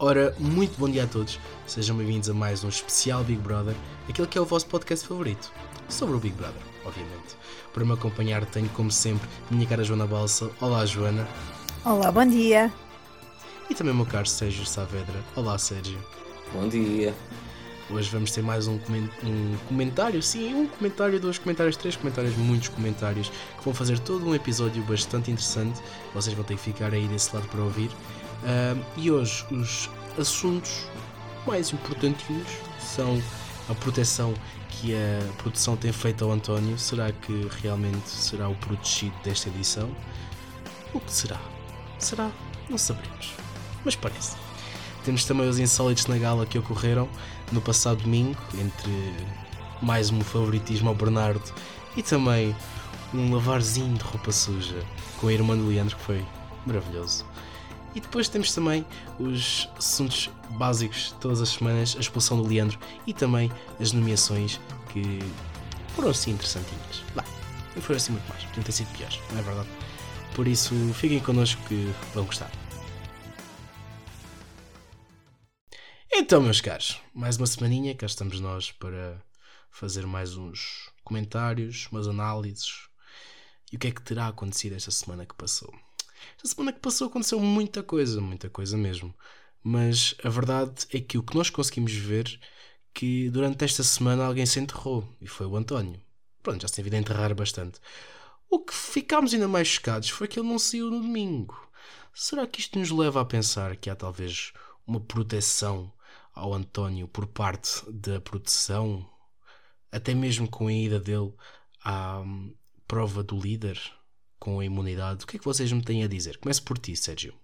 Ora, muito bom dia a todos, sejam bem-vindos a mais um especial Big Brother, aquele que é o vosso podcast favorito, sobre o Big Brother, obviamente. Para me acompanhar tenho, como sempre, minha cara Joana Balsa. Olá, Joana. Olá, bom dia. E também o meu caro Sérgio Saavedra. Olá, Sérgio. Bom dia. Hoje vamos ter mais um, um, comentário, sim, um comentário, dois comentários, três comentários, muitos comentários, que vão fazer todo um episódio bastante interessante. Vocês vão ter que ficar aí desse lado para ouvir. Uh, e hoje os assuntos mais importantinhos são a proteção que a produção tem feito ao António. Será que realmente será o protegido desta edição? O que será? Será? Não saberemos. Mas parece. Temos também os insólitos na gala que ocorreram no passado domingo, entre mais um favoritismo ao Bernardo e também um lavarzinho de roupa suja com a irmã do Leandro, que foi maravilhoso. E depois temos também os assuntos básicos todas as semanas, a expulsão do Leandro e também as nomeações que foram assim interessantinhas. Bah, não foram assim muito mais, podiam ter sido piores, não é verdade? Por isso, fiquem connosco que vão gostar. Então, meus caros, mais uma semaninha, cá estamos nós para fazer mais uns comentários, umas análises. E o que é que terá acontecido esta semana que passou? Esta semana que passou aconteceu muita coisa, muita coisa mesmo. Mas a verdade é que o que nós conseguimos ver que durante esta semana alguém se enterrou e foi o António. Pronto, já se tem vindo a enterrar bastante. O que ficámos ainda mais chocados foi que ele não saiu no domingo. Será que isto nos leva a pensar que há talvez uma proteção ao António por parte da produção, até mesmo com a ida dele à hum, prova do líder? Com a imunidade. O que é que vocês me têm a dizer? Comece por ti, Sérgio.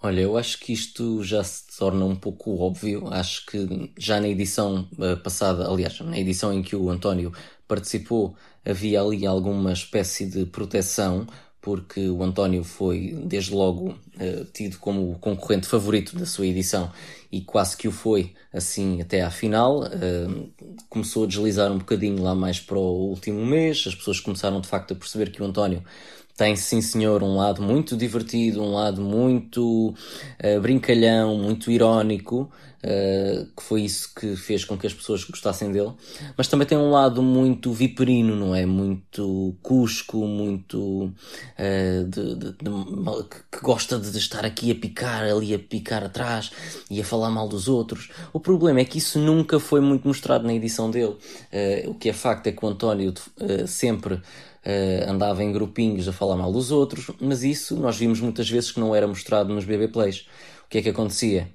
Olha, eu acho que isto já se torna um pouco óbvio. Acho que já na edição uh, passada, aliás, na edição em que o António participou, havia ali alguma espécie de proteção, porque o António foi, desde logo, uh, tido como o concorrente favorito da sua edição e quase que o foi, assim, até à final. Uh, começou a deslizar um bocadinho lá mais para o último mês, as pessoas começaram de facto a perceber que o António tem sim senhor um lado muito divertido, um lado muito uh, brincalhão, muito irónico, uh, que foi isso que fez com que as pessoas gostassem dele, mas também tem um lado muito viperino, não é? Muito cusco, muito uh, de, de, de, que gosta de estar aqui a picar, ali a picar atrás e a falar mal dos outros. O problema é que isso nunca foi muito mostrado na edição dele. o que é facto é que o António sempre uh, andava em grupinhos a falar mal dos outros, mas isso nós vimos muitas vezes que não era mostrado nos BB Plays. O que é que acontecia?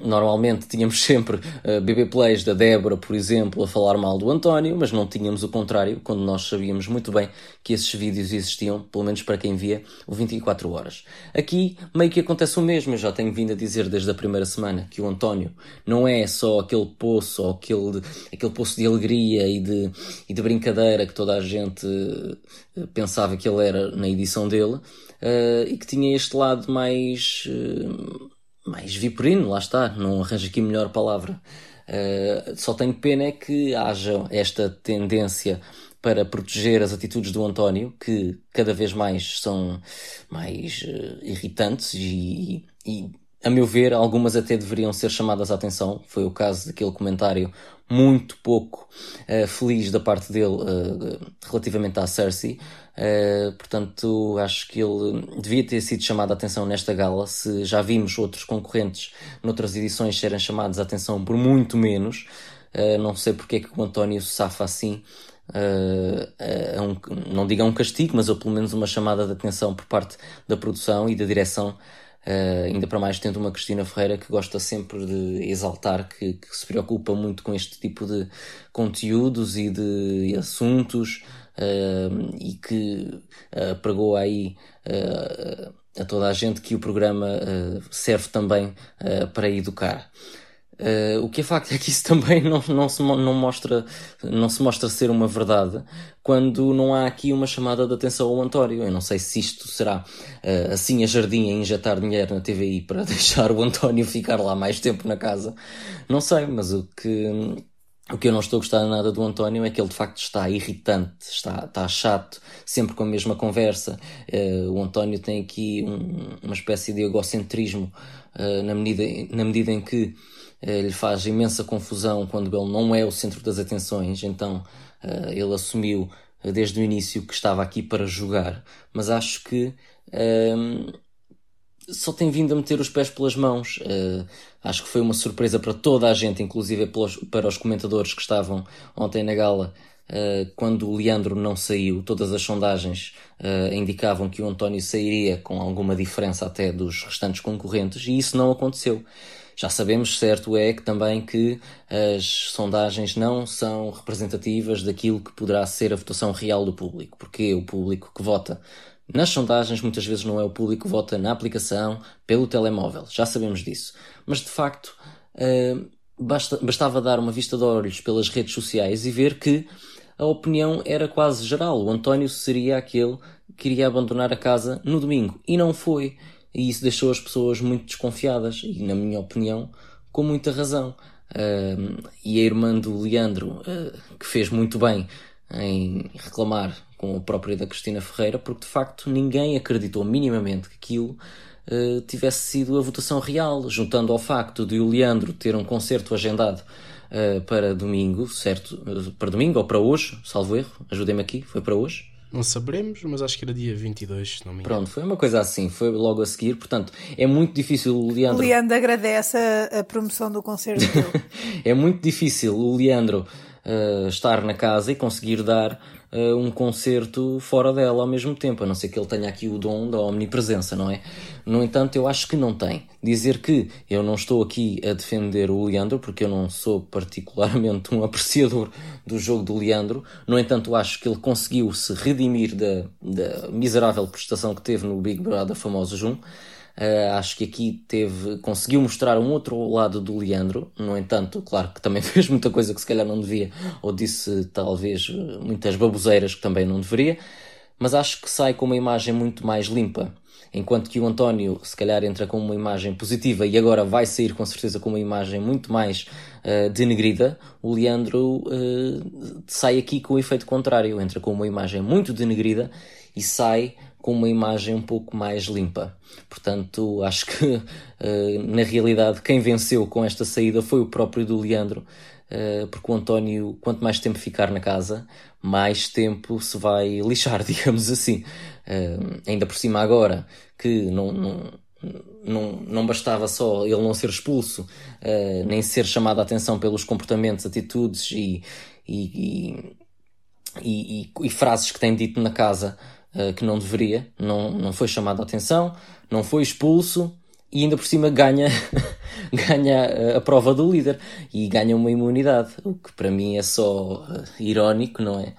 Normalmente tínhamos sempre uh, BB Plays da Débora, por exemplo, a falar mal do António, mas não tínhamos o contrário, quando nós sabíamos muito bem que esses vídeos existiam, pelo menos para quem via, o 24 horas. Aqui meio que acontece o mesmo, eu já tenho vindo a dizer desde a primeira semana que o António não é só aquele poço, aquele, aquele poço de alegria e de, e de brincadeira que toda a gente uh, pensava que ele era na edição dele, uh, e que tinha este lado mais mais viperino, lá está, não arranjo aqui melhor palavra. Uh, só tenho pena é que haja esta tendência para proteger as atitudes do António, que cada vez mais são mais uh, irritantes e, e, a meu ver, algumas até deveriam ser chamadas à atenção. Foi o caso daquele comentário muito pouco uh, feliz da parte dele relativamente à Cersei, Uh, portanto, acho que ele devia ter sido chamado a atenção nesta gala. Se já vimos outros concorrentes noutras edições serem chamados a atenção por muito menos, uh, não sei porque é que o António safa assim. Uh, um, não diga um castigo, mas ou pelo menos uma chamada de atenção por parte da produção e da direção. Uh, ainda para mais tendo uma Cristina Ferreira que gosta sempre de exaltar, que, que, se preocupa muito com este tipo de conteúdos e de assuntos uh, e que uh, pregou aí a toda a gente que o programa serve também para educar. Uh, o que é facto é que isso também não, não, se, não, mostra, não se mostra ser uma verdade quando não há aqui uma chamada de atenção ao António. Eu não sei se isto será uh, assim a jardim a injetar dinheiro na TVI para deixar o António ficar lá mais tempo na casa. Não sei, mas o que, o que eu não estou a gostar nada do António é que ele de facto está irritante, está, está chato, sempre com a mesma conversa. Uh, o António tem aqui um, uma espécie de egocentrismo uh, na, medida, na medida em que lhe faz imensa confusão quando ele não é o centro das atenções, então ele assumiu desde o início que estava aqui para jogar, mas acho que só tem vindo a meter os pés pelas mãos. Uh, acho que foi uma surpresa para toda a gente, inclusive pelos, para os comentadores que estavam ontem na gala. Uh, quando o Leandro não saiu, todas as sondagens uh, indicavam que o António sairia com alguma diferença até dos restantes concorrentes e isso não aconteceu. Já sabemos, certo é, que também que as sondagens não são representativas daquilo que poderá ser a votação real do público, porque é o público que vota nas sondagens, muitas vezes não é o público que vota na aplicação, pelo telemóvel, já sabemos disso. Mas de facto, basta, bastava dar uma vista de olhos pelas redes sociais e ver que a opinião era quase geral. O António seria aquele que iria abandonar a casa no domingo. E não foi. E isso deixou as pessoas muito desconfiadas. E, na minha opinião, com muita razão. Uh, e a irmã do Leandro, uh, que fez muito bem em reclamar com a própria da Cristina Ferreira, porque de facto ninguém acreditou minimamente que aquilo uh, tivesse sido a votação real, juntando ao facto de o Leandro ter um concerto agendado uh, para domingo, certo? Para domingo ou para hoje, salvo erro, ajudem-me aqui, foi para hoje? Não saberemos, mas acho que era dia 22, não me engano. Pronto, foi uma coisa assim, foi logo a seguir. Portanto, é muito difícil o Leandro. O Leandro agradece a, a promoção do concerto dele. é muito difícil o Leandro uh, estar na casa e conseguir dar uh, um concerto fora dela ao mesmo tempo, a não ser que ele tenha aqui o dom da omnipresença, não é? No entanto, eu acho que não tem. Dizer que eu não estou aqui a defender o Leandro, porque eu não sou particularmente um apreciador do jogo do Leandro, no entanto, acho que ele conseguiu se redimir da, da miserável prestação que teve no Big Brother famoso Jun. Uh, acho que aqui teve, conseguiu mostrar um outro lado do Leandro. No entanto, claro que também fez muita coisa que se calhar não devia, ou disse talvez muitas baboseiras que também não deveria. Mas acho que sai com uma imagem muito mais limpa. Enquanto que o António, se calhar, entra com uma imagem positiva e agora vai sair com certeza com uma imagem muito mais uh, denegrida, o Leandro uh, sai aqui com o efeito contrário. Entra com uma imagem muito denegrida e sai com uma imagem um pouco mais limpa. Portanto, acho que eh, na realidade quem venceu com esta saída foi o próprio do Leandro, eh, porque o António, quanto mais tempo ficar na casa, mais tempo se vai lixar, digamos assim. Eh, ainda por cima agora que não, não, não, não bastava só ele não ser expulso, nem ser chamado a atenção pelos comportamentos, atitudes e, e, e, e frases que tem dito na casa uh, que não deveria, não, não foi chamado a atenção, não foi expulso e ainda por cima ganha, ganha eh, a prova do líder e ganha uma imunidade, o que para mim é só uh, irónico, não é?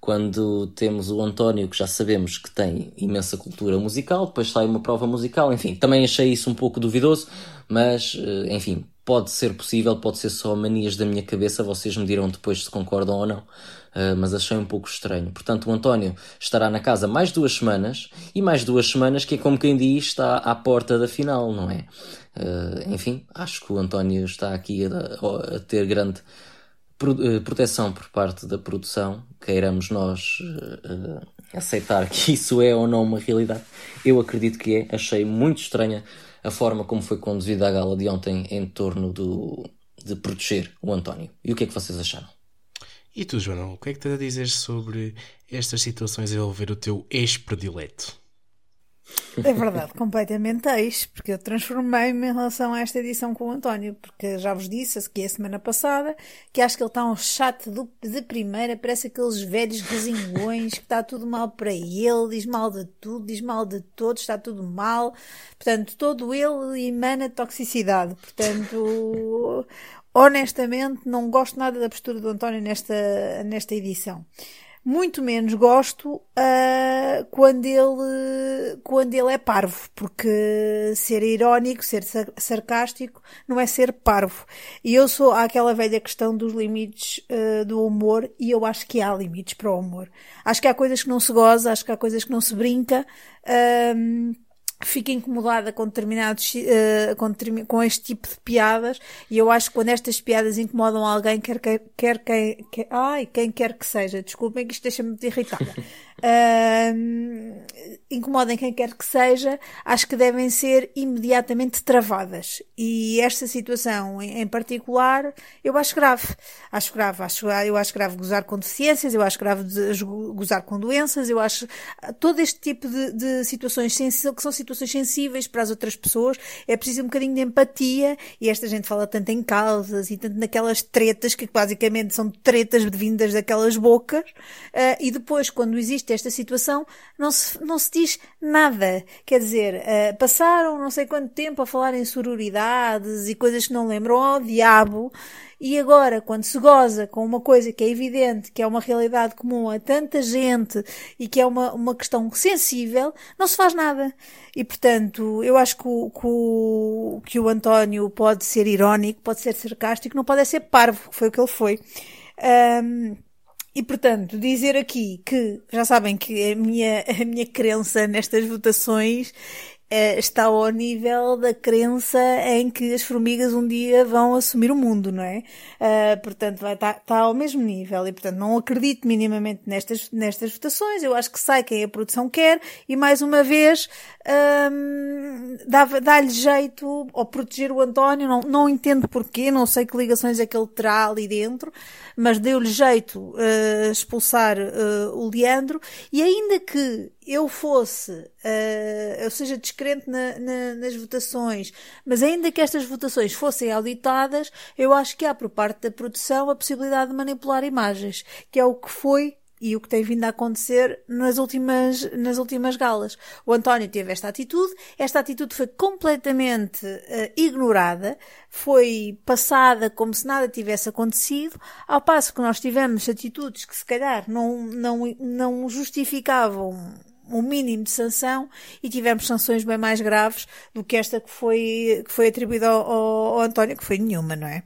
Quando temos o António, que já sabemos que tem imensa cultura musical, depois sai uma prova musical, enfim, também achei isso um pouco duvidoso, mas, uh, enfim, pode ser possível, pode ser só manias da minha cabeça, vocês me dirão depois se concordam ou não. Uh, mas achei um pouco estranho. Portanto, o António estará na casa mais duas semanas e mais duas semanas que é como quem diz está à porta da final, não é? Uh, enfim, acho que o António está aqui a, a ter grande uh, proteção por parte da produção, queiramos nós aceitar que isso é ou não uma realidade. Eu acredito que é, achei muito estranha a forma como foi conduzida a gala de ontem em torno do, de proteger o António. E o que é que vocês acharam? E tu, João, o que é que tens a dizer sobre estas situações a envolver o teu ex-predileto? É verdade, completamente ex, porque eu transformei-me em relação a esta edição com o António, porque já vos disse aqui a semana passada que acho que ele está um chato do, de primeira, parece aqueles velhos resingões que está tudo mal para ele, diz mal de tudo, diz mal de todos, está tudo mal. Portanto, todo ele emana toxicidade. Portanto, honestamente, não gosto nada da postura do António nesta, nesta edição. Muito menos gosto uh, quando, ele, quando ele é parvo, porque ser irónico, ser sarcástico, não é ser parvo. E eu sou aquela velha questão dos limites uh, do humor, e eu acho que há limites para o humor. Acho que há coisas que não se goza, acho que há coisas que não se brinca. Uh, fica incomodada com determinados uh, com, com, este tipo de piadas e eu acho que quando estas piadas incomodam alguém quer quer, quer, quer, ai quem quer que seja desculpem que isto deixa-me irritada uh, incomodem quem quer que seja, acho que devem ser imediatamente travadas. E esta situação em particular, eu acho grave. Acho grave. Acho, eu acho grave gozar com deficiências, eu acho grave gozar com doenças, eu acho todo este tipo de, de situações que são situações sensíveis para as outras pessoas. É preciso um bocadinho de empatia e esta gente fala tanto em causas e tanto naquelas tretas que basicamente são tretas vindas daquelas bocas. Uh, e depois, quando existe esta situação, não se, não se diz nada. Quer dizer, uh, passaram não sei quanto tempo a falar em sororidades e coisas que não lembram ao diabo, e agora, quando se goza com uma coisa que é evidente, que é uma realidade comum a tanta gente e que é uma, uma questão sensível, não se faz nada. E, portanto, eu acho que o, que o, que o António pode ser irónico, pode ser sarcástico, não pode é ser parvo, que foi o que ele foi. Um, e portanto, dizer aqui que já sabem que a minha, a minha crença nestas votações está ao nível da crença em que as formigas um dia vão assumir o mundo, não é? Uh, portanto, vai estar, está ao mesmo nível e, portanto, não acredito minimamente nestas, nestas votações. Eu acho que sai quem a produção quer e, mais uma vez, um, dá-lhe jeito ao proteger o António. Não, não entendo porquê, não sei que ligações é que ele terá ali dentro, mas deu-lhe jeito uh, expulsar uh, o Leandro e ainda que eu fosse, uh, eu seja descrente na, na, nas votações, mas ainda que estas votações fossem auditadas, eu acho que há por parte da produção a possibilidade de manipular imagens, que é o que foi e o que tem vindo a acontecer nas últimas, nas últimas galas. O António teve esta atitude, esta atitude foi completamente uh, ignorada, foi passada como se nada tivesse acontecido, ao passo que nós tivemos atitudes que se calhar não, não, não justificavam um mínimo de sanção e tivemos sanções bem mais graves do que esta que foi, que foi atribuída ao, ao, António, que foi nenhuma, não é?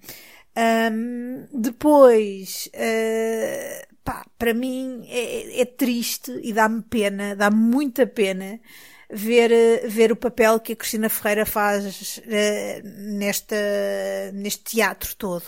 Um, depois, uh, pá, para mim é, é triste e dá-me pena, dá-me muita pena ver, ver o papel que a Cristina Ferreira faz uh, nesta, neste teatro todo.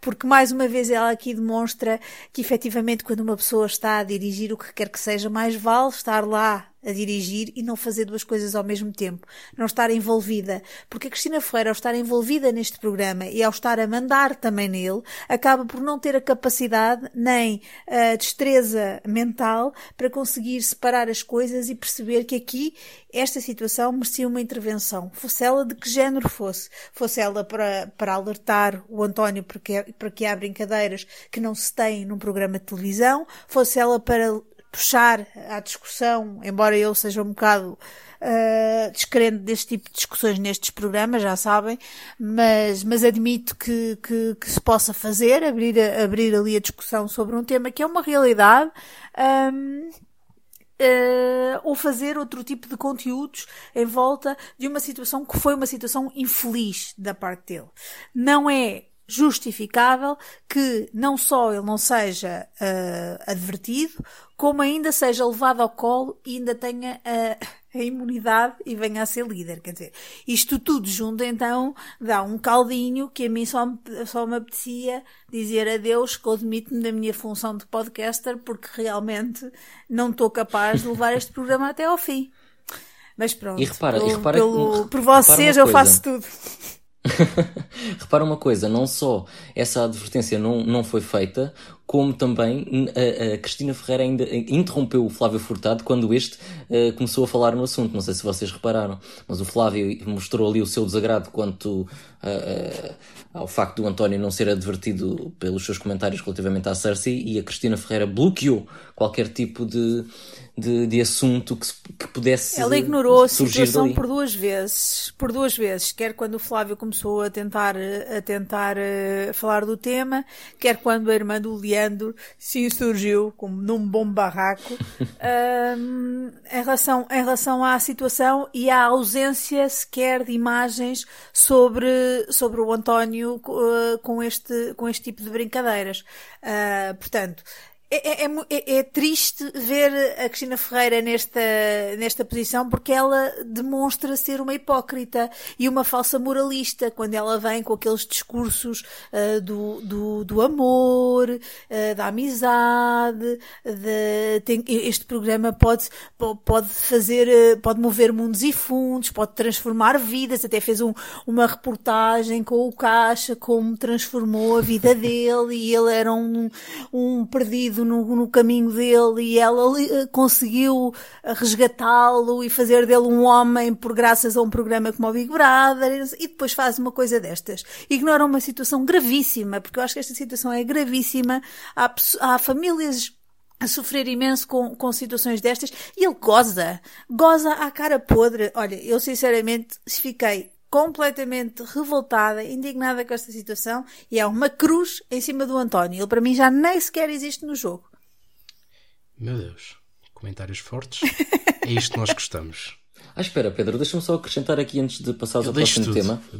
Porque mais uma vez ela aqui demonstra que efetivamente quando uma pessoa está a dirigir o que quer que seja, mais vale estar lá a dirigir e não fazer duas coisas ao mesmo tempo, não estar envolvida. Porque a Cristina Ferreira, ao estar envolvida neste programa e ao estar a mandar também nele, acaba por não ter a capacidade nem a destreza mental para conseguir separar as coisas e perceber que aqui esta situação merecia uma intervenção, fosse ela de que género fosse. Fosse ela para, para alertar o António para que, para que há brincadeiras que não se têm num programa de televisão, fosse ela para puxar à discussão, embora eu seja um bocado uh, descrente deste tipo de discussões nestes programas, já sabem, mas, mas admito que, que, que se possa fazer, abrir, abrir ali a discussão sobre um tema que é uma realidade. Um, Uh, ou fazer outro tipo de conteúdos em volta de uma situação que foi uma situação infeliz da parte dele. Não é justificável que não só ele não seja uh, advertido, como ainda seja levado ao colo e ainda tenha uh, a imunidade e venha a ser líder. Quer dizer, isto tudo junto então dá um caldinho que a mim só me, só me apetecia dizer adeus que eu demito-me da minha função de podcaster porque realmente não estou capaz de levar este programa até ao fim. Mas pronto, e repara, pelo, e repara, pelo, por vocês eu faço tudo. Repara uma coisa, não só essa advertência não, não foi feita, como também a, a Cristina Ferreira ainda interrompeu o Flávio Furtado quando este uh, começou a falar no assunto. Não sei se vocês repararam, mas o Flávio mostrou ali o seu desagrado quanto uh, uh, ao facto do António não ser advertido pelos seus comentários relativamente à Cersei e a Cristina Ferreira bloqueou qualquer tipo de de, de assunto que, que pudesse Ela ignorou a situação dali. por duas vezes, por duas vezes, quer quando o Flávio começou a tentar, a tentar falar do tema, quer quando a irmã do Leandro se insurgiu como num bom barraco um, em, relação, em relação à situação e à ausência sequer de imagens sobre, sobre o António uh, com, este, com este tipo de brincadeiras. Uh, portanto, é, é, é, é, triste ver a Cristina Ferreira nesta, nesta posição porque ela demonstra ser uma hipócrita e uma falsa moralista quando ela vem com aqueles discursos uh, do, do, do amor, uh, da amizade, de, tem, este programa pode, pode fazer, uh, pode mover mundos e fundos, pode transformar vidas, até fez um, uma reportagem com o Caixa, como transformou a vida dele e ele era um, um perdido no, no caminho dele e ela uh, conseguiu resgatá-lo e fazer dele um homem por graças a um programa como o Big Brother e depois faz uma coisa destas. Ignora uma situação gravíssima, porque eu acho que esta situação é gravíssima. Há, há famílias a sofrer imenso com, com situações destas e ele goza, goza à cara podre. Olha, eu sinceramente fiquei completamente revoltada, indignada com esta situação e é uma cruz em cima do António. Ele para mim já nem sequer existe no jogo. Meu Deus, comentários fortes. é isto que nós gostamos. Ah, espera, Pedro, deixa-me só acrescentar aqui antes de passares ao próximo tudo. tema.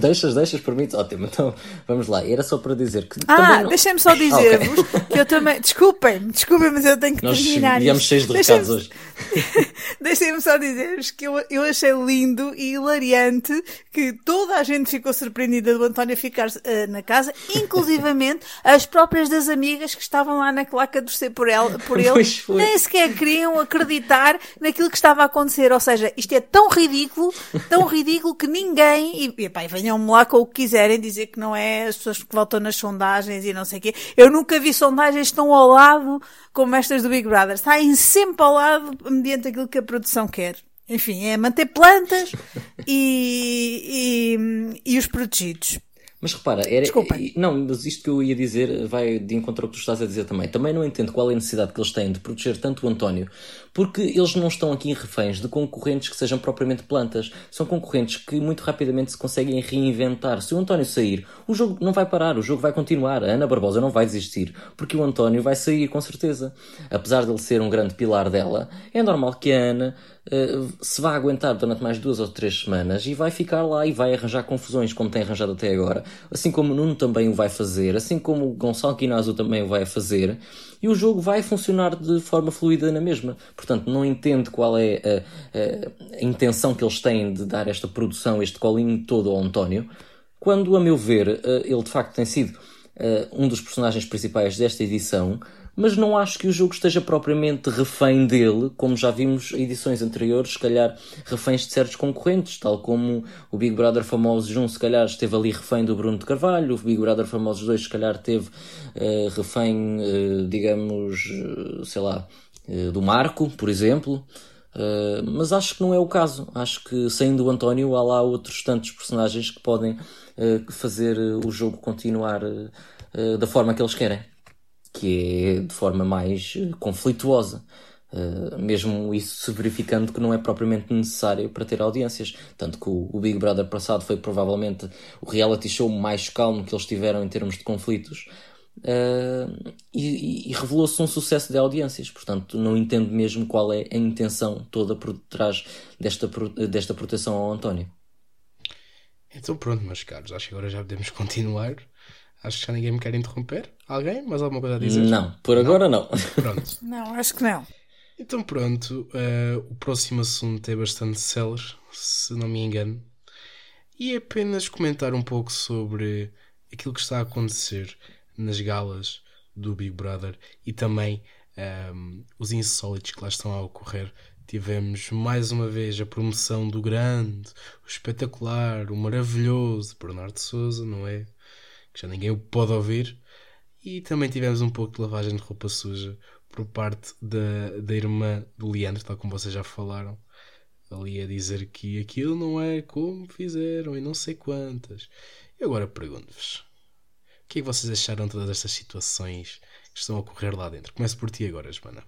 Deixas, deixas, permite? Ótimo, então vamos lá. Era só para dizer que. Ah, não... deixem-me só dizer-vos ah, okay. que eu também. Desculpem-me, desculpem, mas eu tenho que Nós terminar. Nós cheios de recados hoje. deixem-me só dizer-vos que eu, eu achei lindo e hilariante que toda a gente ficou surpreendida do António ficar uh, na casa, inclusivamente as próprias das amigas que estavam lá na claca torcer por, ela, por ele, nem sequer queriam acreditar naquilo que estava a acontecer. Ou seja, isto é tão ridículo, tão ridículo que ninguém, e, e pá, venham-me lá com o que quiserem dizer que não é as pessoas que votam nas sondagens e não sei o quê. Eu nunca vi sondagens tão ao lado como estas do Big Brother. Saem sempre ao lado mediante aquilo que a produção quer. Enfim, é manter plantas e, e, e os protegidos. Mas repara, era, não, mas isto que eu ia dizer vai de encontro ao que tu estás a dizer também. Também não entendo qual é a necessidade que eles têm de proteger tanto o António, porque eles não estão aqui reféns de concorrentes que sejam propriamente plantas. São concorrentes que muito rapidamente se conseguem reinventar. Se o António sair, o jogo não vai parar, o jogo vai continuar. A Ana Barbosa não vai desistir, porque o António vai sair com certeza. Apesar de ele ser um grande pilar dela, é normal que a Ana uh, se vá aguentar durante mais duas ou três semanas e vai ficar lá e vai arranjar confusões como tem arranjado até agora assim como o Nuno também o vai fazer, assim como o Gonçalo Quinazo também o vai fazer, e o jogo vai funcionar de forma fluida na mesma. Portanto, não entendo qual é a, a, intenção que eles têm de dar esta produção, este colinho todo ao António, quando, a meu ver, eh, ele de facto tem sido eh, um dos personagens principais desta edição, mas não acho que o jogo esteja propriamente refém dele, como já vimos em edições anteriores, se calhar reféns de certos concorrentes, tal como o Big Brother Famosos 1 se calhar esteve ali refém do Bruno de Carvalho, o Big Brother Famosos 2 se calhar teve uh, refém, uh, digamos, uh, sei lá, do Marco, por exemplo. Uh, mas acho que não é o caso. Acho que saindo o António, há lá outros tantos personagens que podem uh, fazer o jogo continuar uh, da forma que eles querem que é de forma mais eh, conflituosa. Uh, mesmo isso se verificando que não é propriamente necessário para ter audiências. Tanto que o, o, Big Brother passado foi provavelmente o reality show mais calmo que eles tiveram em termos de conflitos uh, e, e revelou-se um sucesso de audiências. Portanto, não entendo mesmo qual é a intenção toda por trás desta, desta proteção ao António. Então, pronto, meus caros, acho que agora já podemos continuar. Acho que já ninguém me quer interromper. Alguém? Mais alguma coisa a dizer? Não, por agora não. Pronto. não, acho que não. Então pronto, uh, o próximo assunto é bastante célebre, se não me engano. E é apenas comentar um pouco sobre aquilo que está a acontecer nas galas do Big Brother e também um, ehm, os insólitos que lá estão a ocorrer. Tivemos mais uma vez a promoção do grande, o espetacular, o maravilhoso Bernardo Souza, não é? Que já ninguém o pode ouvir. E também tivemos um pouco de lavagem de roupa suja por parte da, da irmã do Leandro, tal como vocês já falaram. Ali a dizer que aquilo não é como fizeram e não sei quantas. E agora pergunto-vos: o que é que vocês acharam de todas estas situações que estão a ocorrer lá dentro? Começo por ti agora, Joana.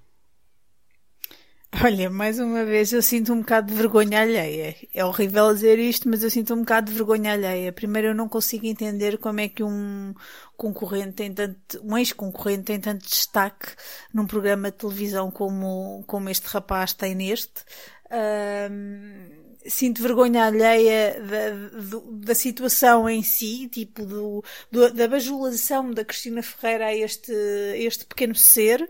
Olha, mais uma vez eu sinto um bocado de vergonha alheia. É horrível dizer isto, mas eu sinto um bocado de vergonha alheia. Primeiro, eu não consigo entender como é que um concorrente tem tanto, um ex-concorrente tem tanto destaque num programa de televisão como, como este rapaz tem neste. Um, sinto vergonha alheia da, da situação em si, tipo do, do, da bajulação da Cristina Ferreira a este, a este pequeno ser.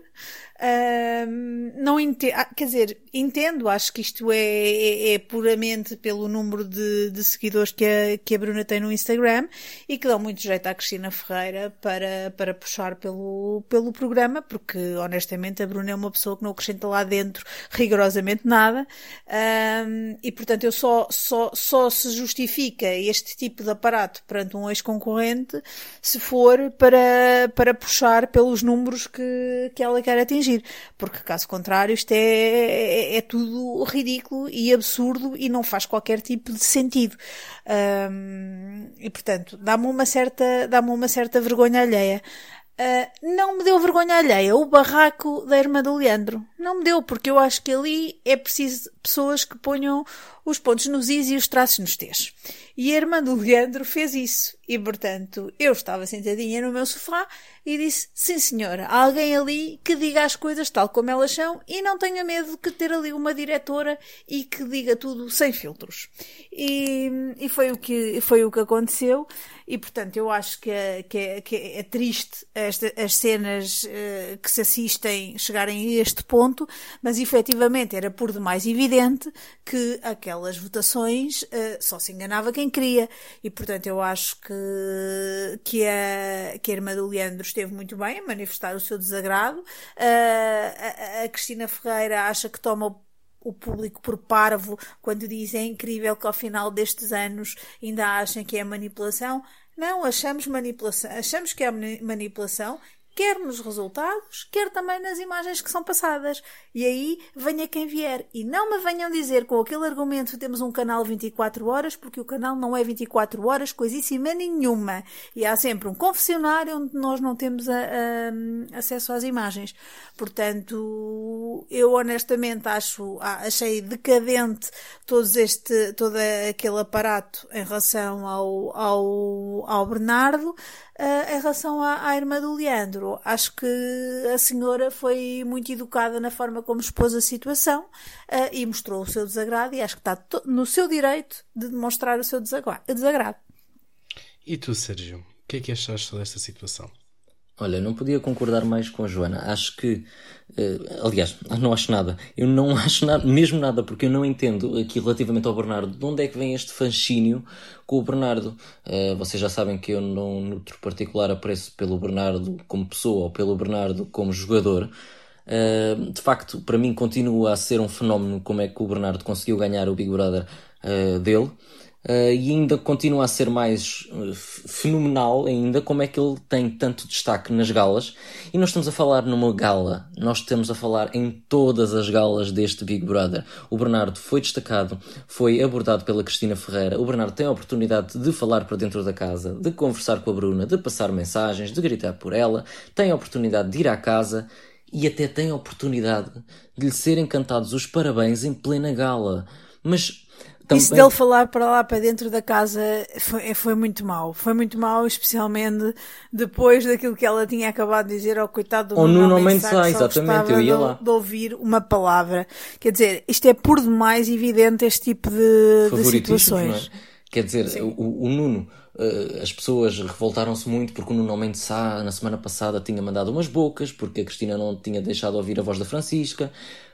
Não entendo, ah, quer dizer, entendo, acho que isto é, é, é puramente pelo número de, de, seguidores que a, que a Bruna tem no Instagram e que dão muito jeito à Cristina Ferreira para, para puxar pelo, pelo programa, porque honestamente a Bruna é uma pessoa que não acrescenta lá dentro rigorosamente nada. E portanto eu só, só, só se justifica este tipo de aparato perante um ex-concorrente se for para, para puxar pelos números que, que ela quer atingir porque caso contrário isto é, é, é tudo ridículo e absurdo e não faz qualquer tipo de sentido. E portanto, dá-me uma certa, dá-me uma certa vergonha alheia. Uh, não me deu vergonha alheia o barraco da irmã do Leandro. Não me deu, porque eu acho que ali é preciso pessoas que ponham os pontos nos is e os traços nos t's. E a irmã do Leandro fez isso. E, portanto, eu estava sentadinha no meu sofá e disse, sim senhora, há alguém ali que diga as coisas tal como elas são e não tenha medo de ter ali uma diretora e que diga tudo sem filtros. E, e foi, o que, foi o que aconteceu. E, portanto, eu acho que é, que é, que é triste esta, as cenas uh, que se assistem chegarem a este ponto, mas efetivamente era por demais evidente que aquelas votações uh, só se enganava quem queria. E, portanto, eu acho que, que, a, que a irmã do Leandro esteve muito bem a manifestar o seu desagrado. Uh, a, a Cristina Ferreira acha que toma o público por parvo quando diz é incrível que ao final destes anos ainda achem que é manipulação. Não, achamos manipulação, achamos que é manipulação quer nos resultados, quer também nas imagens que são passadas. E aí venha quem vier. E não me venham dizer com aquele argumento temos um canal 24 horas, porque o canal não é 24 horas, coisíssima nenhuma. E há sempre um confessionário onde nós não temos a, a, acesso às imagens. Portanto, eu honestamente acho, achei decadente todos este, todo aquele aparato em relação ao, ao, ao Bernardo. Uh, em relação à, à, irmã do Leandro, acho que a senhora foi muito educada na forma como expôs a situação uh, e mostrou o seu desagrado e acho que está no seu direito de demonstrar o seu desagrado. E tu, Sérgio, o que é que achaste desta situação? Olha, não podia concordar mais com a Joana. Acho que. Uh, aliás, não acho nada. Eu não acho nada, mesmo nada, porque eu não entendo aqui relativamente ao Bernardo. De onde é que vem este fascínio com o Bernardo? Uh, vocês já sabem que eu não nutro particular apreço pelo Bernardo como pessoa ou pelo Bernardo como jogador. Uh, de facto, para mim continua a ser um fenómeno como é que o Bernardo conseguiu ganhar o Big Brother dele. Uh, e ainda continua a ser mais uh, fenomenal ainda como é que ele tem tanto destaque nas galas. E nós estamos a falar numa gala, nós estamos a falar em todas as galas deste Big Brother. O Bernardo foi destacado, foi abordado pela Cristina Ferreira. O Bernardo tem a oportunidade de falar para dentro da casa, de conversar com a Bruna, de passar mensagens, de gritar por ela, tem a oportunidade de ir à casa e até tem a oportunidade de lhe serem cantados os parabéns em plena gala. Mas também... Isso dele falar para lá, para dentro da casa, foi, foi muito mau. Foi muito mau, especialmente depois daquilo que ela tinha acabado de dizer ao coitado do Ou Nuno Mendes exatamente, eu ia lá. De, de, ouvir uma palavra. Quer dizer, isto é por demais evidente este tipo de, de situações. Quer dizer, o, o, Nuno, uh, as pessoas revoltaram-se muito porque o Nuno Mendes Sá, na semana passada, tinha mandado umas bocas, porque a Cristina não tinha deixado ouvir a voz da Francisca.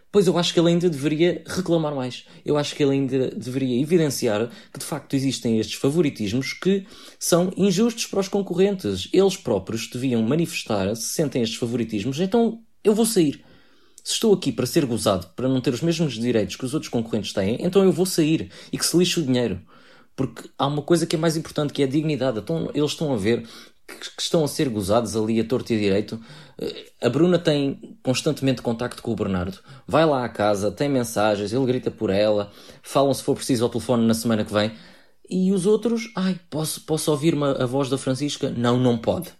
Pois eu acho que ele ainda deveria reclamar mais. Eu acho que ele ainda deveria evidenciar que de facto existem estes favoritismos que são injustos para os concorrentes. Eles próprios deviam manifestar se sentem estes favoritismos, então eu vou sair. Se estou aqui para ser gozado, para não ter os mesmos direitos que os outros concorrentes têm, então eu vou sair e que se lixe o dinheiro. Porque há uma coisa que é mais importante, que é a dignidade. Então, eles estão a ver que estão a ser gozados ali a torto e a direito. Eh, a Bruna tem constantemente contacto com o Bernardo. Vai lá à casa, tem mensagens, ele grita por ela, falam se for preciso ao telefone na semana que vem. E os outros, ai, posso, posso ouvir a voz da Francisca? Não, não pode.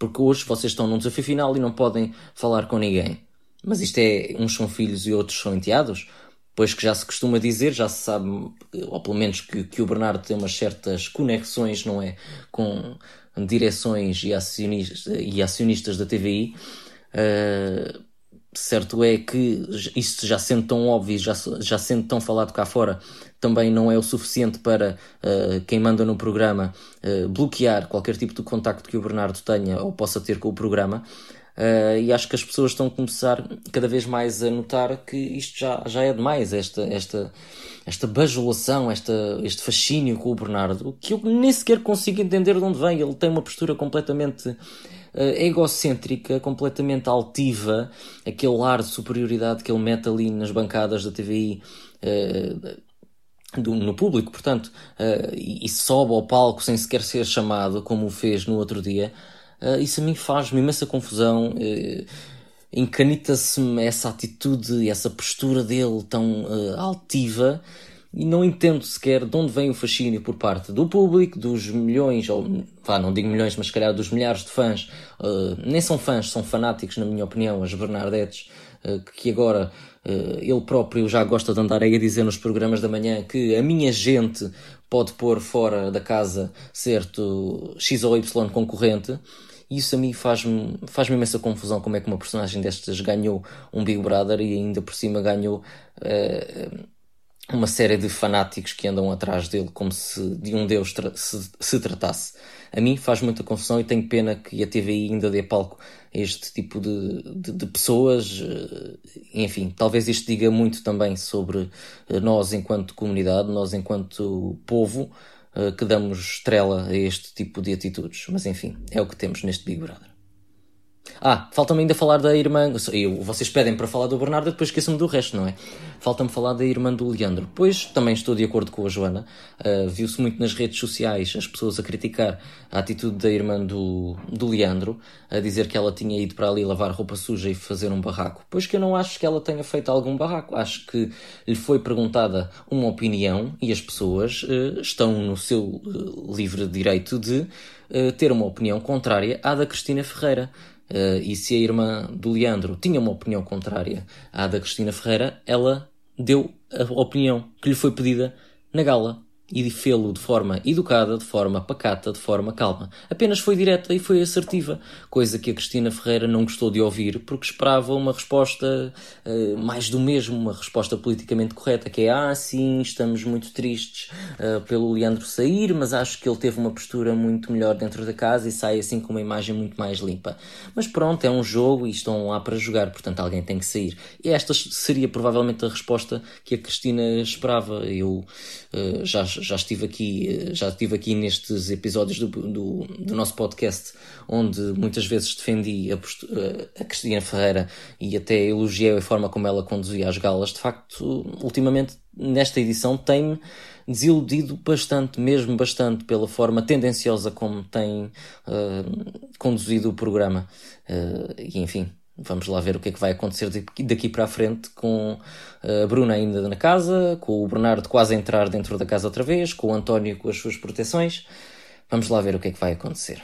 Porque hoje vocês estão num desafio final e não podem falar com ninguém. Mas isto é, uns são filhos e outros são enteados? Pois que já se costuma dizer, já se sabe, ou pelo menos que, que o Bernardo tem umas certas conexões, não é? Com direções e acionistas, e acionistas da TVI. Uh, certo é que isso já sendo tão óbvio, já, já sendo tão falado cá fora, também não é o suficiente para uh, quem manda no programa uh, bloquear qualquer tipo de contacto que o Bernardo tenha ou possa ter com o programa. Uh, e acho que as pessoas estão a começar cada vez mais a notar que isto já, já é demais, esta, esta, esta bajulação, esta, este fascínio com o Bernardo, que eu nem sequer consigo entender de onde vem. Ele tem uma postura completamente uh, egocêntrica, completamente altiva, aquele ar de superioridade que ele mete ali nas bancadas da TVI. Uh, eh, do, no público, portanto, e, e, sobe ao palco sem sequer ser chamado, como o fez no outro dia, uh, isso a mim faz-me imensa confusão. Uh, Encanita-se-me essa atitude e essa postura dele tão altiva e não entendo sequer de onde vem o fascínio por parte do público, dos milhões, ou vá, não digo milhões, mas se calhar dos milhares de fãs, uh, nem são fãs, são fanáticos, na minha opinião, as Bernardettes, uh, que agora uh, ele próprio já gosta de andar aí a dizer nos programas da manhã que a minha gente pode pôr fora da casa certo X ou Y concorrente. E isso a mim faz-me faz imensa confusão como é que uma personagem destas ganhou um Big Brother e ainda por cima ganhou uma série de fanáticos que andam atrás dele como se de um Deus tra se, se, tratasse. A mim faz muita confusão e tenho pena que a TVI ainda dê palco a este tipo de, de, de pessoas. Eh, enfim, talvez isto diga muito também sobre eh, nós enquanto comunidade, nós enquanto povo, que damos estrela a este tipo de atitudes. Mas enfim, é o que temos neste Big Brother. Ah, falta-me ainda falar da irmã. Eu, vocês pedem para falar do Bernardo, depois esqueçam-me do resto, não é? Falta-me falar da irmã do Leandro. Pois também estou de acordo com a Joana. Uh, Viu-se muito nas redes sociais as pessoas a criticar a atitude da irmã do, do Leandro, a dizer que ela tinha ido para ali lavar roupa suja e fazer um barraco. Pois que eu não acho que ela tenha feito algum barraco. Acho que lhe foi perguntada uma opinião e as pessoas uh, estão no seu uh, livre direito de ter uma opinião contrária à da Cristina Ferreira. Uh, e se a irmã do Leandro tinha uma opinião contrária à da Cristina Ferreira, ela deu a opinião que lhe foi pedida na gala e fê-lo de forma educada, de forma pacata, de forma calma. Apenas foi direta e foi assertiva, coisa que a Cristina Ferreira não gostou de ouvir porque esperava uma resposta uh, mais do mesmo, uma resposta politicamente correta, que é ah, sim, estamos muito tristes uh, pelo Leandro sair, mas acho que ele teve uma postura muito melhor dentro da casa e sai assim com uma imagem muito mais limpa. Mas pronto, é um jogo e estão lá para jogar, portanto alguém tem que sair. E esta seria provavelmente a resposta que a Cristina esperava. Eu já já estive aqui, já estive aqui nestes episódios do, do, do nosso podcast, onde muitas vezes defendi a, a Cristina Ferreira e até elogiei a forma como ela conduzia as galas. De facto, ultimamente, nesta edição, tem-me desiludido bastante, mesmo bastante, pela forma tendenciosa como tem uh, conduzido o programa. Uh, e enfim, Vamos lá ver o que é que vai acontecer daqui para a frente com a Bruna ainda na casa, com o Bernardo quase a entrar dentro da casa outra vez, com o António com as suas proteções. Vamos lá ver o que é que vai acontecer.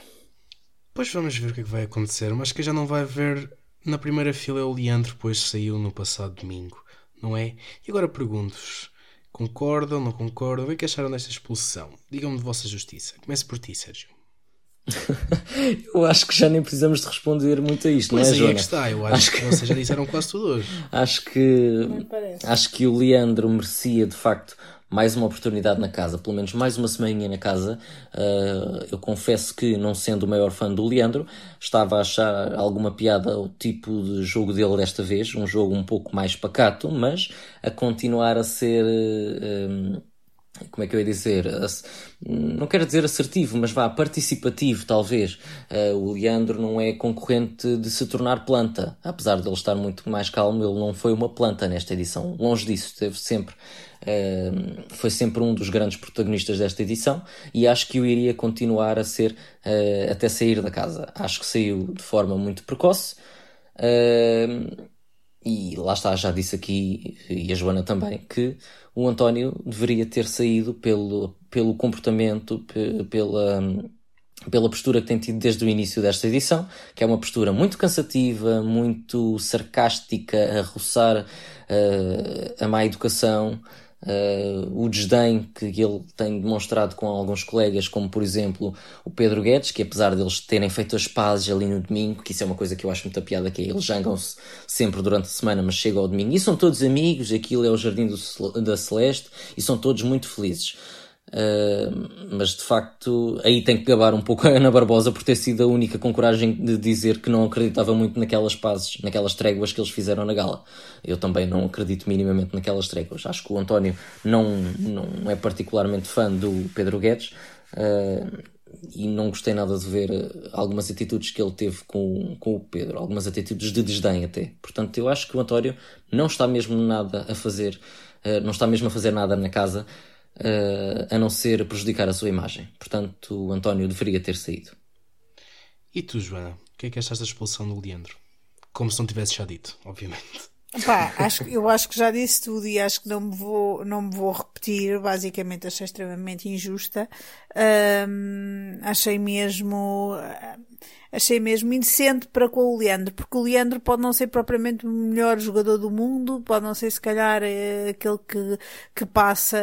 Pois vamos ver o que é que vai acontecer, mas que já não vai ver na primeira fila é o Leandro, pois saiu no passado domingo, não é? E agora pergunto-vos: concordam, não concordam? O que acharam desta expulsão? Digam-me de vossa justiça. Comece por ti, Sérgio. eu acho que já nem precisamos de responder muito a isto, pois não é, aí Joana? É que está, eu acho, acho que... que vocês já disseram quase tudo hoje. Acho que acho que o Leandro merecia de facto mais uma oportunidade na casa, pelo menos mais uma semaninha na casa. Uh, eu confesso que, não sendo o maior fã do Leandro, estava a achar alguma piada o tipo de jogo dele desta vez, um jogo um pouco mais pacato, mas a continuar a ser. Uh, como é que eu ia dizer? Não quero dizer assertivo, mas vá, participativo, talvez. Uh, o Leandro não é concorrente de se tornar planta. Apesar de ele estar muito mais calmo, ele não foi uma planta nesta edição. Longe disso, teve sempre. Uh, foi sempre um dos grandes protagonistas desta edição e acho que o iria continuar a ser uh, até sair da casa. Acho que saiu de forma muito precoce. E lá está, já disse aqui, e a Joana também, que o António deveria ter saído pelo, pelo comportamento, pela, pela postura que tem tido desde o início desta edição, que é uma postura muito cansativa, muito sarcástica, a roçar uh, a má educação. Uh, o desdém que ele tem demonstrado com alguns colegas, como por exemplo o Pedro Guedes, que apesar deles terem feito as pazes ali no domingo, que isso é uma coisa que eu acho muito piada, que é, eles jangam-se sempre durante a semana, mas chegam ao domingo e são todos amigos, aquilo é o Jardim do, da Celeste e são todos muito felizes. Uh, mas de facto aí tem que gabar um pouco a Ana Barbosa por ter sido a única com coragem de dizer que não acreditava muito naquelas pazes, naquelas tréguas que eles fizeram na gala. Eu também não acredito minimamente naquelas tréguas. Acho que o António não, não é particularmente fã do Pedro Guedes uh, e não gostei nada de ver algumas atitudes que ele teve com, com o Pedro, algumas atitudes de desdém até. Portanto, eu acho que o António não está mesmo nada a fazer, uh, não está mesmo a fazer nada na casa a não ser prejudicar a sua imagem. Portanto, o António deveria ter saído. E tu, Joana, o que é que achaste da expulsão do Leandro? Como se não tivesse já dito, obviamente. Pá, acho, eu acho que já disse tudo e acho que não me vou, não me vou repetir. Basicamente, achei extremamente injusta. Um, achei mesmo. Achei mesmo indecente para com o Leandro, porque o Leandro pode não ser propriamente o melhor jogador do mundo, pode não ser se calhar é aquele que, que passa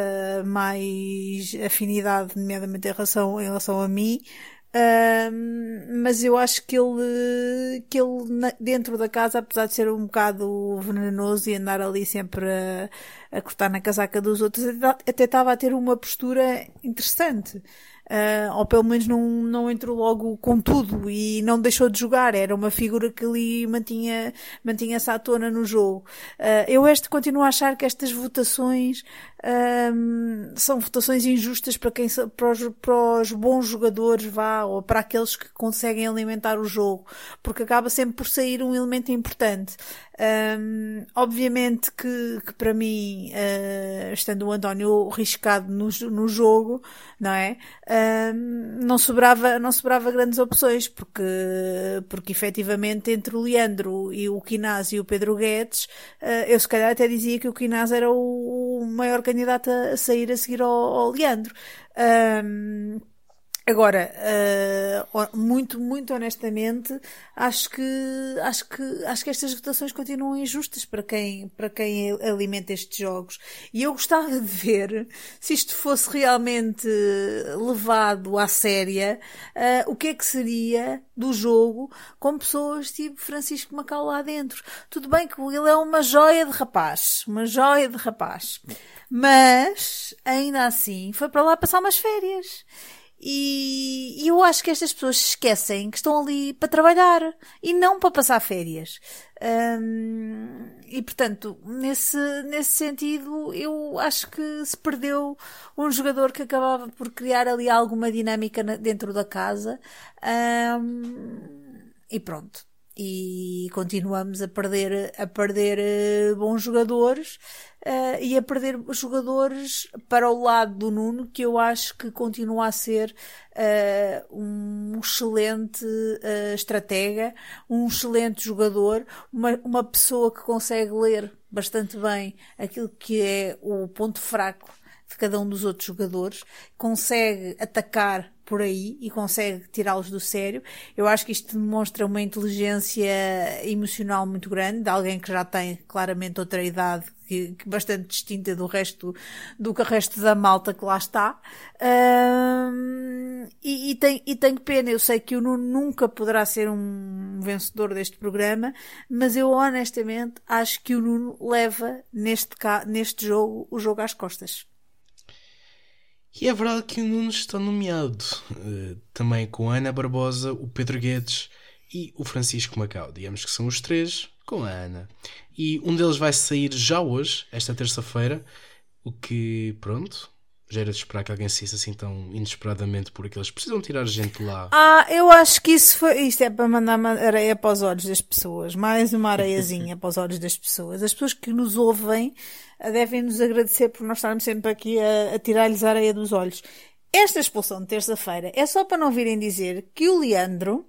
mais afinidade, nomeadamente em relação, em relação a mim, mas eu acho que ele, que ele dentro da casa, apesar de ser um bocado venenoso e andar ali sempre a, a cortar na casaca dos outros, até estava a ter uma postura interessante. Uh, ou pelo menos não, não entrou logo com tudo e não deixou de jogar, era uma figura que ali mantinha, mantinha-se à tona no jogo. Uh, eu este continuo a achar que estas votações um, são votações injustas para quem para os, para os, bons jogadores vá ou para aqueles que conseguem alimentar o jogo, porque acaba sempre por sair um elemento importante. Um, obviamente que, que, para mim, uh, estando o António riscado no, no jogo, não é? Um, não sobrava, não sobrava grandes opções, porque, porque efetivamente entre o Leandro e o Quinás e o Pedro Guedes, uh, eu se calhar até dizia que o Quinás era o, o maior candidata a sair a seguir ao, ao Leandro. Um, Agora, uh, muito, muito honestamente, acho que, acho que, acho que estas votações continuam injustas para quem, para quem alimenta estes jogos. E eu gostava de ver se isto fosse realmente levado à séria, uh, o que é que seria do jogo com pessoas tipo Francisco Macau lá dentro. Tudo bem que ele é uma joia de rapaz, uma joia de rapaz. Mas, ainda assim, foi para lá passar umas férias. E, e, eu acho que estas pessoas esquecem que estão ali para trabalhar e não para passar férias. E portanto, nesse, nesse sentido, eu acho que se perdeu um jogador que acabava por criar ali alguma dinâmica dentro da casa. E pronto e continuamos a perder, a perder uh, bons jogadores uh, e a perder jogadores para o lado do Nuno, que eu acho que continua a ser uh, um excelente estratega, um excelente jogador, uma, uma pessoa que consegue ler bastante bem aquilo que é o ponto fraco de cada um dos outros jogadores, consegue atacar por aí e consegue tirá-los do sério. Eu acho que isto demonstra uma inteligência emocional muito grande, de alguém que já tem claramente outra idade que, que bastante distinta do resto do que o resto da malta que lá está. Um, e, e, tem, e tenho pena, eu sei que o Nuno nunca poderá ser um vencedor deste programa, mas eu honestamente acho que o Nuno leva neste, neste jogo o jogo às costas. E é verdade que o Nunes está nomeado uh, também com a Ana Barbosa, o Pedro Guedes e o Francisco Macau. Digamos que são os três com a Ana. E um deles vai sair já hoje, esta terça-feira, o que, pronto, já era de esperar que alguém saísse assim tão inesperadamente porque eles precisam tirar gente lá. Ah, eu acho que isso foi. Isto é para mandar areia para os olhos das pessoas. Mais uma areiazinha para os olhos das pessoas. As pessoas que nos ouvem devem nos agradecer por nós estarmos sempre aqui a, a tirar-lhes a areia dos olhos. Esta expulsão de terça-feira é só para não virem dizer que o Leandro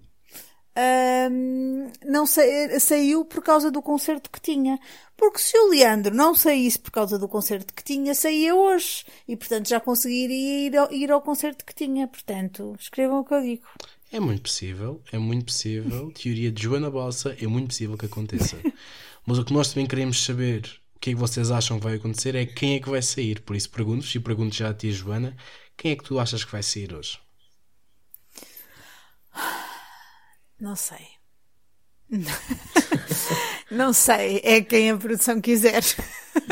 um, não sa saiu por causa do concerto que tinha. Porque se o Leandro não saísse por causa do concerto que tinha, saía hoje. E portanto já conseguiria ir ao, ir ao concerto que tinha. Portanto, escrevam o que eu digo. É muito possível, é muito possível. Teoria de Joana Bossa, é muito possível que aconteça. Mas o que nós também queremos saber o que é que vocês acham que vai acontecer é quem é que vai sair. Por isso pergunto-vos e pergunto já a ti, Joana, quem é que tu achas que vai sair hoje? Não sei. Não sei, é quem a produção quiser.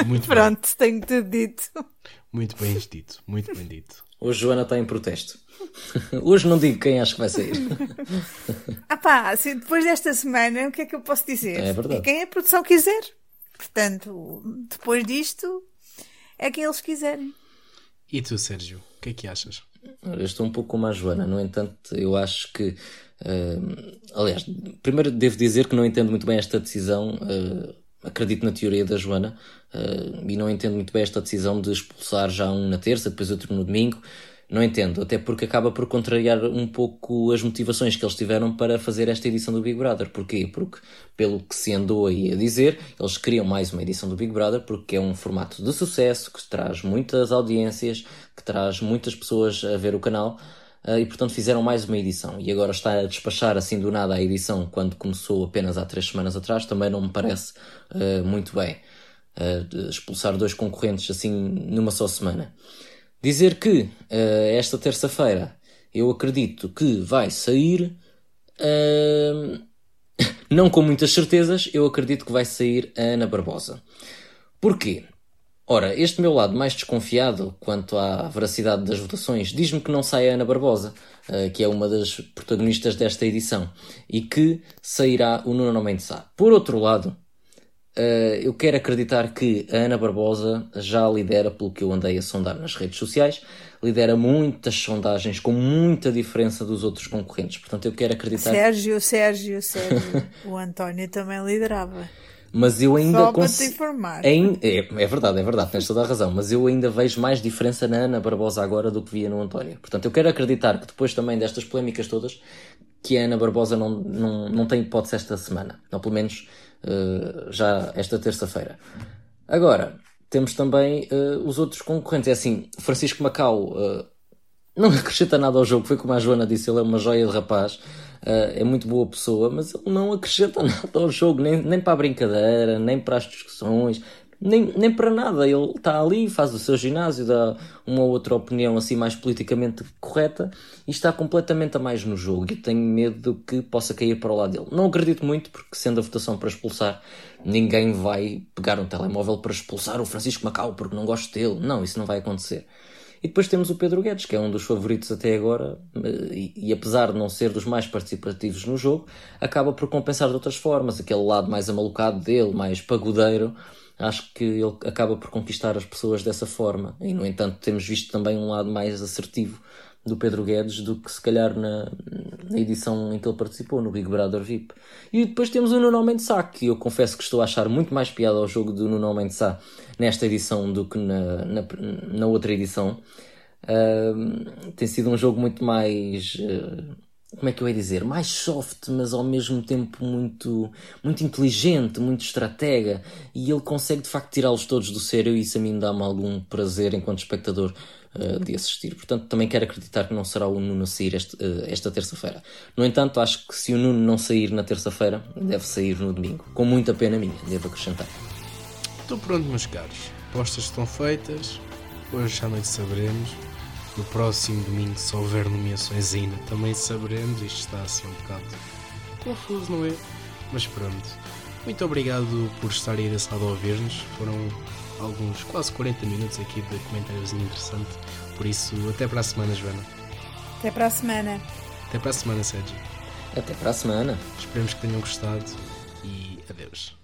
Muito Pronto, bem. tenho tudo dito. Muito bem dito, muito bem dito. Hoje Joana está em protesto. Hoje não digo quem acho que vai sair. ah pá, assim, depois desta semana, o que é que eu posso dizer? É verdade. É quem a produção quiser. Portanto, depois disto, é quem eles quiserem. E tu, Sérgio, o que é que achas? Eu estou um pouco como a Joana, no entanto, eu acho que. Uh, aliás, primeiro devo dizer que não entendo muito bem esta decisão. Uh, acredito na teoria da Joana uh, e não entendo muito bem esta decisão de expulsar já um na terça, depois outro no domingo. Não entendo, até porque acaba por contrariar um pouco as motivações que eles tiveram para fazer esta edição do Big Brother. Porquê? Porque, pelo que se andou aí a dizer, eles queriam mais uma edição do Big Brother porque é um formato de sucesso, que traz muitas audiências, que traz muitas pessoas a ver o canal e portanto fizeram mais uma edição. E agora está a despachar assim do nada a edição quando começou apenas há três semanas atrás, também não me parece uh, muito bem. Uh, expulsar dois concorrentes assim numa só semana. Dizer que uh, esta terça-feira eu acredito que vai sair, não com muitas certezas, eu acredito que vai sair a Ana Barbosa. Porquê? Ora, este meu lado mais desconfiado quanto à veracidade das votações diz-me que não sai a Ana Barbosa, uh, que é uma das protagonistas desta edição, e que sairá o Nuno Mendes Sá. Por outro lado, Uh, eu quero acreditar que a Ana Barbosa já lidera, pelo que eu andei a sondar nas redes sociais, lidera muitas sondagens com muita diferença dos outros concorrentes. Portanto, eu quero acreditar. Sérgio, Sérgio, Sérgio. o António também liderava. Mas eu ainda Só cons... para te informar. É, é, verdade, é verdade, tens toda a razão. Mas eu ainda vejo mais diferença na Ana Barbosa agora do que via no António. Portanto, eu quero acreditar que depois também destas polémicas todas, que a Ana Barbosa não, não, não tem hipótese esta semana. Ou pelo menos uh, já esta terça-feira. Agora, temos também uh, os outros concorrentes. É assim, Francisco Macau uh, não acrescenta nada ao jogo, foi como a Joana disse, ele é uma joia de rapaz, é muito boa pessoa, mas ele não acrescenta nada ao jogo, nem, nem para a brincadeira, nem para as discussões, nem, nem para nada. Ele está ali, faz o seu ginásio, dá uma ou outra opinião assim mais politicamente correta e está completamente a mais no jogo. E tenho medo que possa cair para o lado dele. Não acredito muito, porque sendo a votação para expulsar, ninguém vai pegar um telemóvel para expulsar o Francisco Macau porque não gosto dele. Não, isso não vai acontecer. E depois temos o Pedro Guedes, que é um dos favoritos até agora, e, e, apesar de não ser dos mais participativos no jogo, acaba por compensar de outras formas. Aquele lado mais amalucado dele, mais pagodeiro, acho que ele acaba por conquistar as pessoas dessa forma. E, no entanto, temos visto também um lado mais assertivo do Pedro Guedes do que se calhar na, na edição em que ele participou, no Big Brother VIP. E depois temos o Nuno Mendes Sá, que eu confesso que estou a achar muito mais piada ao jogo do Nuno Mendes Sá nesta edição do que na, na, na outra edição. Uh, tem sido um jogo muito mais. Uh, como é que eu ia dizer, mais soft, mas ao mesmo tempo muito, muito inteligente, muito estratega, e ele consegue de facto tirá-los todos do sério, e isso a mim dá-me algum prazer enquanto espectador uh, de assistir. Portanto, também quero acreditar que não será o Nuno a sair este, uh, esta terça-feira. No entanto, acho que se o Nuno não sair na terça-feira, deve sair no domingo. Com muita pena minha, devo acrescentar. Estou pronto, meus caros. Postas estão feitas, hoje à noite saberemos. No próximo domingo, se houver nomeações ainda, também saberemos. Isto está assim um bocado confuso, não é? Mas pronto. Muito obrigado por estar aí desse lado a ouvir-nos. Foram alguns, quase 40 minutos aqui de comentários interessante. Por isso, até para a semana, Joana. Até para a semana. Até para a semana, Sérgio. Até para a semana. Esperemos que tenham gostado e adeus.